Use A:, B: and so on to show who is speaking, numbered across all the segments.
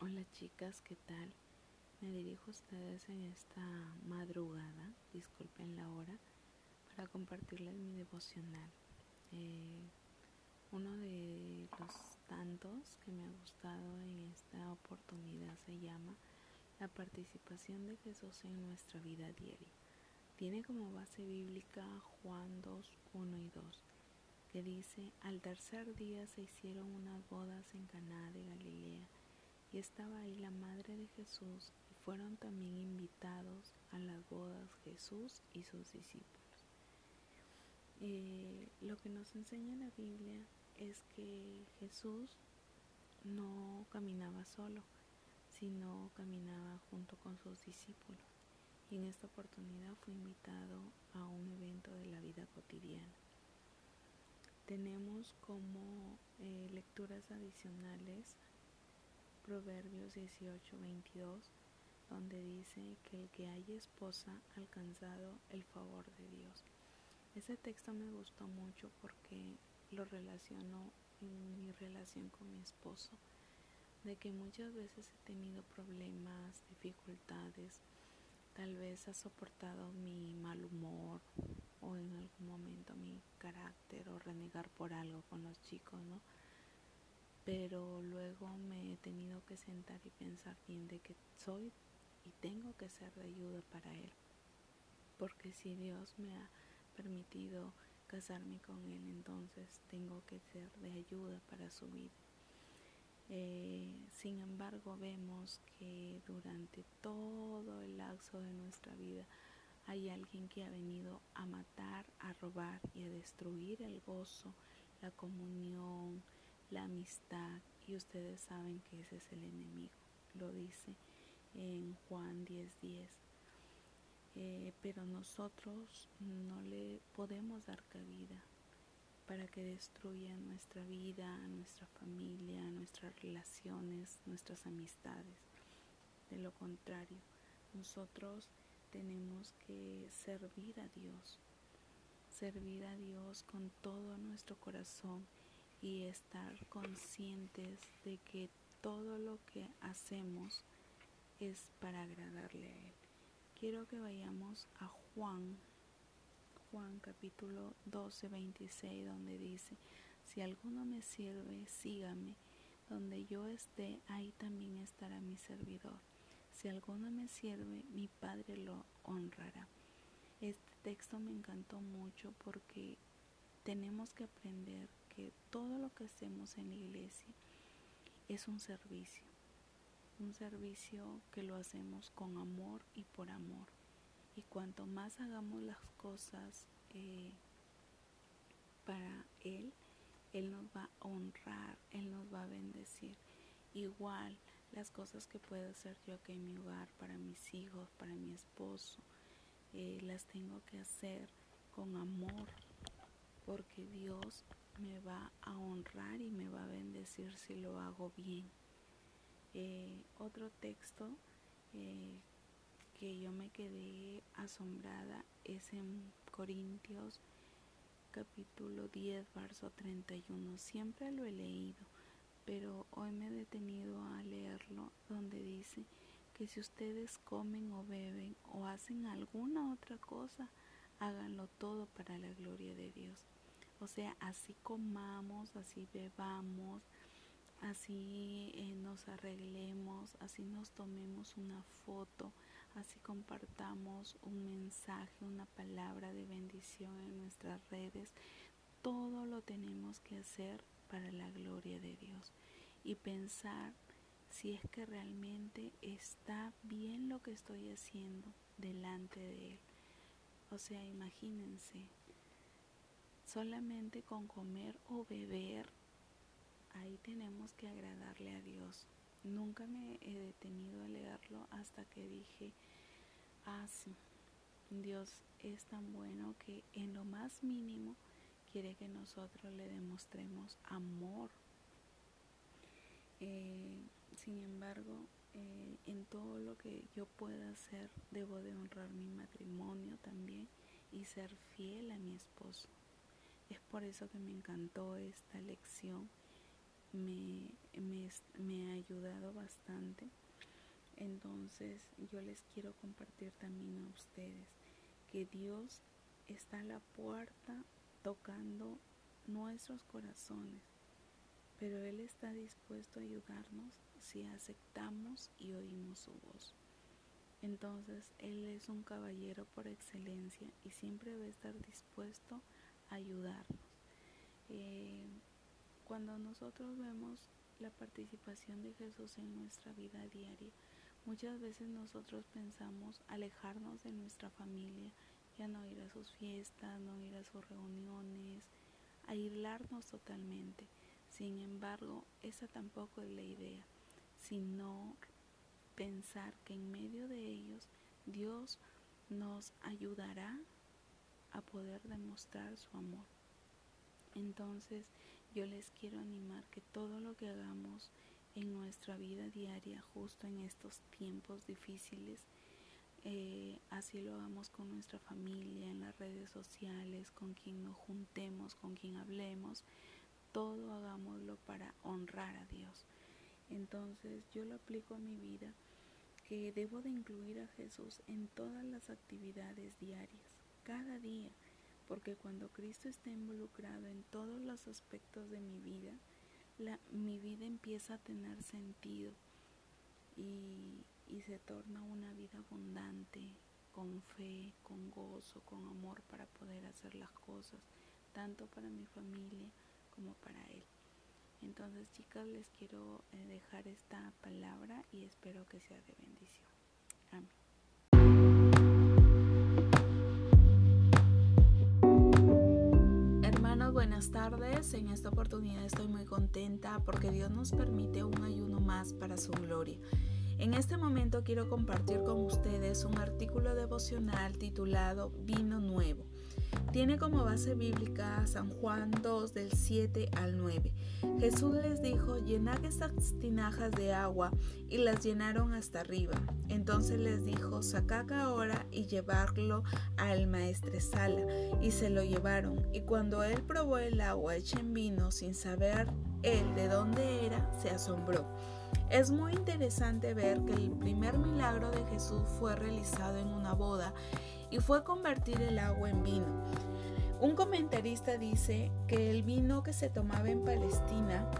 A: Hola chicas, ¿qué tal? Me dirijo a ustedes en esta madrugada, disculpen la hora, para compartirles mi devocional. Eh, uno de los tantos que me ha gustado en esta oportunidad se llama La participación de Jesús en nuestra vida diaria. Tiene como base bíblica Juan 2, 1 y 2, que dice, al tercer día se hicieron unas bodas en Caná de Galilea y estaba ahí la madre de Jesús y fueron también invitados a las bodas Jesús y sus discípulos. Eh, lo que nos enseña la Biblia es que Jesús no caminaba solo, sino caminaba junto con sus discípulos. Y en esta oportunidad fue invitado a un evento de la vida cotidiana. Tenemos como eh, lecturas adicionales Proverbios 18, 22, donde dice que el que haya esposa ha alcanzado el favor de Dios. Ese texto me gustó mucho porque lo relaciono en mi relación con mi esposo, de que muchas veces he tenido problemas, dificultades, tal vez ha soportado mi mal humor o en algún momento mi carácter o renegar por algo con los chicos, ¿no? Pero luego me he tenido que sentar y pensar bien de que soy y tengo que ser de ayuda para él. Porque si Dios me ha permitido casarme con él, entonces tengo que ser de ayuda para su vida. Eh, sin embargo, vemos que durante todo el lapso de nuestra vida hay alguien que ha venido a matar, a robar y a destruir el gozo, la comunión, la amistad y ustedes saben que ese es el enemigo, lo dice en Juan 10:10. 10. Eh, pero nosotros no le podemos dar cabida para que destruya nuestra vida, nuestra familia, nuestras relaciones, nuestras amistades. De lo contrario, nosotros tenemos que servir a Dios, servir a Dios con todo nuestro corazón y estar conscientes de que todo lo que hacemos es para agradarle a Él. Quiero que vayamos a Juan, Juan capítulo 12, 26, donde dice, si alguno me sirve, sígame, donde yo esté, ahí también estará mi servidor. Si alguno me sirve, mi Padre lo honrará. Este texto me encantó mucho porque tenemos que aprender todo lo que hacemos en la iglesia es un servicio, un servicio que lo hacemos con amor y por amor. Y cuanto más hagamos las cosas eh, para Él, Él nos va a honrar, Él nos va a bendecir. Igual las cosas que puedo hacer yo aquí en mi hogar, para mis hijos, para mi esposo, eh, las tengo que hacer con amor, porque Dios me va a honrar y me va a bendecir si lo hago bien. Eh, otro texto eh, que yo me quedé asombrada es en Corintios capítulo 10, verso 31. Siempre lo he leído, pero hoy me he detenido a leerlo donde dice que si ustedes comen o beben o hacen alguna otra cosa, háganlo todo para la gloria de Dios. O sea, así comamos, así bebamos, así eh, nos arreglemos, así nos tomemos una foto, así compartamos un mensaje, una palabra de bendición en nuestras redes. Todo lo tenemos que hacer para la gloria de Dios y pensar si es que realmente está bien lo que estoy haciendo delante de Él. O sea, imagínense, solamente con comer o beber, ahí tenemos que agradarle a Dios. Nunca me he detenido a leerlo hasta que dije, ah, sí, Dios es tan bueno que en lo más mínimo quiere que nosotros le demostremos amor. Eh, sin embargo, eh, en todo lo que yo pueda hacer, debo de honrar mi matrimonio también y ser fiel a mi esposo. Es por eso que me encantó esta lección me, me ha ayudado bastante. Entonces yo les quiero compartir también a ustedes que Dios está a la puerta tocando nuestros corazones, pero Él está dispuesto a ayudarnos si aceptamos y oímos su voz. Entonces Él es un caballero por excelencia y siempre va a estar dispuesto a ayudarnos. Eh, cuando nosotros vemos la participación de Jesús en nuestra vida diaria, muchas veces nosotros pensamos alejarnos de nuestra familia, ya no ir a sus fiestas, no ir a sus reuniones, aislarnos totalmente. Sin embargo, esa tampoco es la idea, sino pensar que en medio de ellos Dios nos ayudará a poder demostrar su amor. Entonces yo les quiero animar que todo lo que hagamos en nuestra vida diaria, justo en estos tiempos difíciles, eh, así lo hagamos con nuestra familia, en las redes sociales, con quien nos juntemos, con quien hablemos, todo hagámoslo para honrar a Dios. Entonces yo lo aplico a mi vida que debo de incluir a Jesús en todas las actividades diarias, cada día, porque cuando Cristo está involucrado en todos los aspectos de mi vida, mi vida empieza a tener sentido y, se torna una vida abundante, con fe, con gozo, con amor para poder hacer las cosas, tanto para mi familia como para Él. Entonces, chicas, les quiero eh, dejar esta palabra y espero que sea de bendición. Amén. Buenas tardes. En esta oportunidad estoy muy contenta porque Dios nos permite un ayuno más para su gloria. En este momento quiero compartir con ustedes un artículo devocional titulado Vino Nuevo. Tiene como base bíblica San Juan 2 del 7 al 9. Jesús les dijo, llenad estas tinajas de agua y las llenaron hasta arriba. Entonces les dijo, sacad ahora y llevarlo al maestresala. Y se lo llevaron. Y cuando él probó el agua hecha en vino sin saber él de dónde era, se asombró. Es muy interesante ver que el primer milagro de Jesús fue realizado en una boda y fue convertir el agua en vino. Un comentarista dice que el vino que se tomaba en Palestina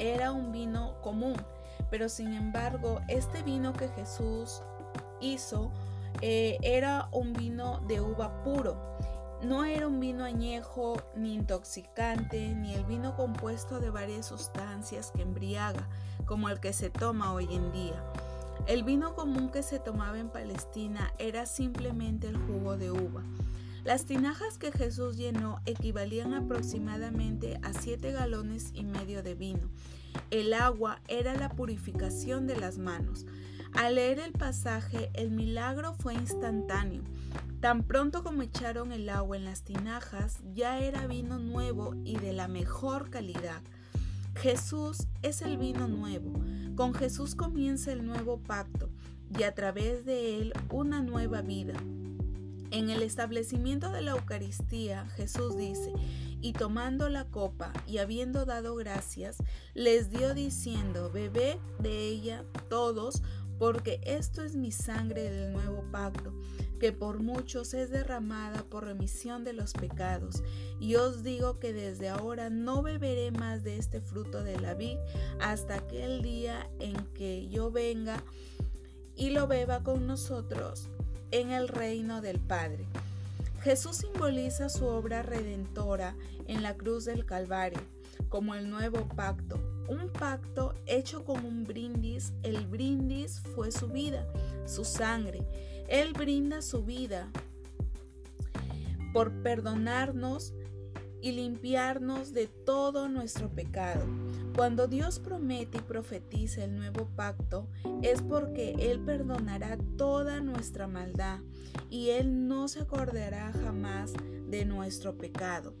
A: era un vino común, pero sin embargo este vino que Jesús hizo eh, era un vino de uva puro. No era un vino añejo ni intoxicante, ni el vino compuesto de varias sustancias que embriaga, como el que se toma hoy en día. El vino común que se tomaba en Palestina era simplemente el jugo de uva. Las tinajas que Jesús llenó equivalían aproximadamente a siete galones y medio de vino. El agua era la purificación de las manos. Al leer el pasaje, el milagro fue instantáneo. Tan pronto como echaron el agua en las tinajas, ya era vino nuevo y de la mejor calidad. Jesús es el vino nuevo. Con Jesús comienza el nuevo pacto y a través de él una nueva vida. En el establecimiento de la Eucaristía, Jesús dice, y tomando la copa y habiendo dado gracias, les dio diciendo, bebed de ella todos, porque esto es mi sangre del nuevo pacto, que por muchos es derramada por remisión de los pecados. Y os digo que desde ahora no beberé más de este fruto de la vid hasta aquel día en que yo venga y lo beba con nosotros en el reino del Padre. Jesús simboliza su obra redentora en la cruz del Calvario como el nuevo pacto, un pacto hecho con un brindis. El brindis fue su vida, su sangre. Él brinda su vida por perdonarnos y limpiarnos de todo nuestro pecado. Cuando Dios promete y profetiza el nuevo pacto, es porque Él perdonará toda nuestra maldad y Él no se acordará jamás de nuestro pecado.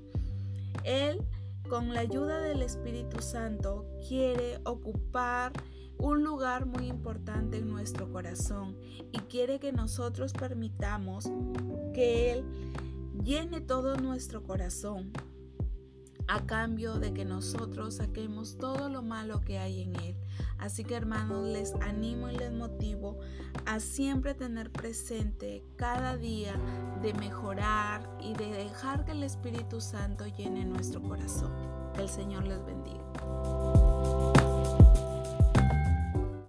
A: Él con la ayuda del Espíritu Santo, quiere ocupar un lugar muy importante en nuestro corazón y quiere que nosotros permitamos que Él llene todo nuestro corazón. a cambio de que nosotros saquemos todo lo malo que hay en Él. Así que hermanos, les animo y les motivo a siempre tener presente cada día de mejorar y de dejar que el Espíritu Santo llene nuestro corazón. El Señor les bendiga.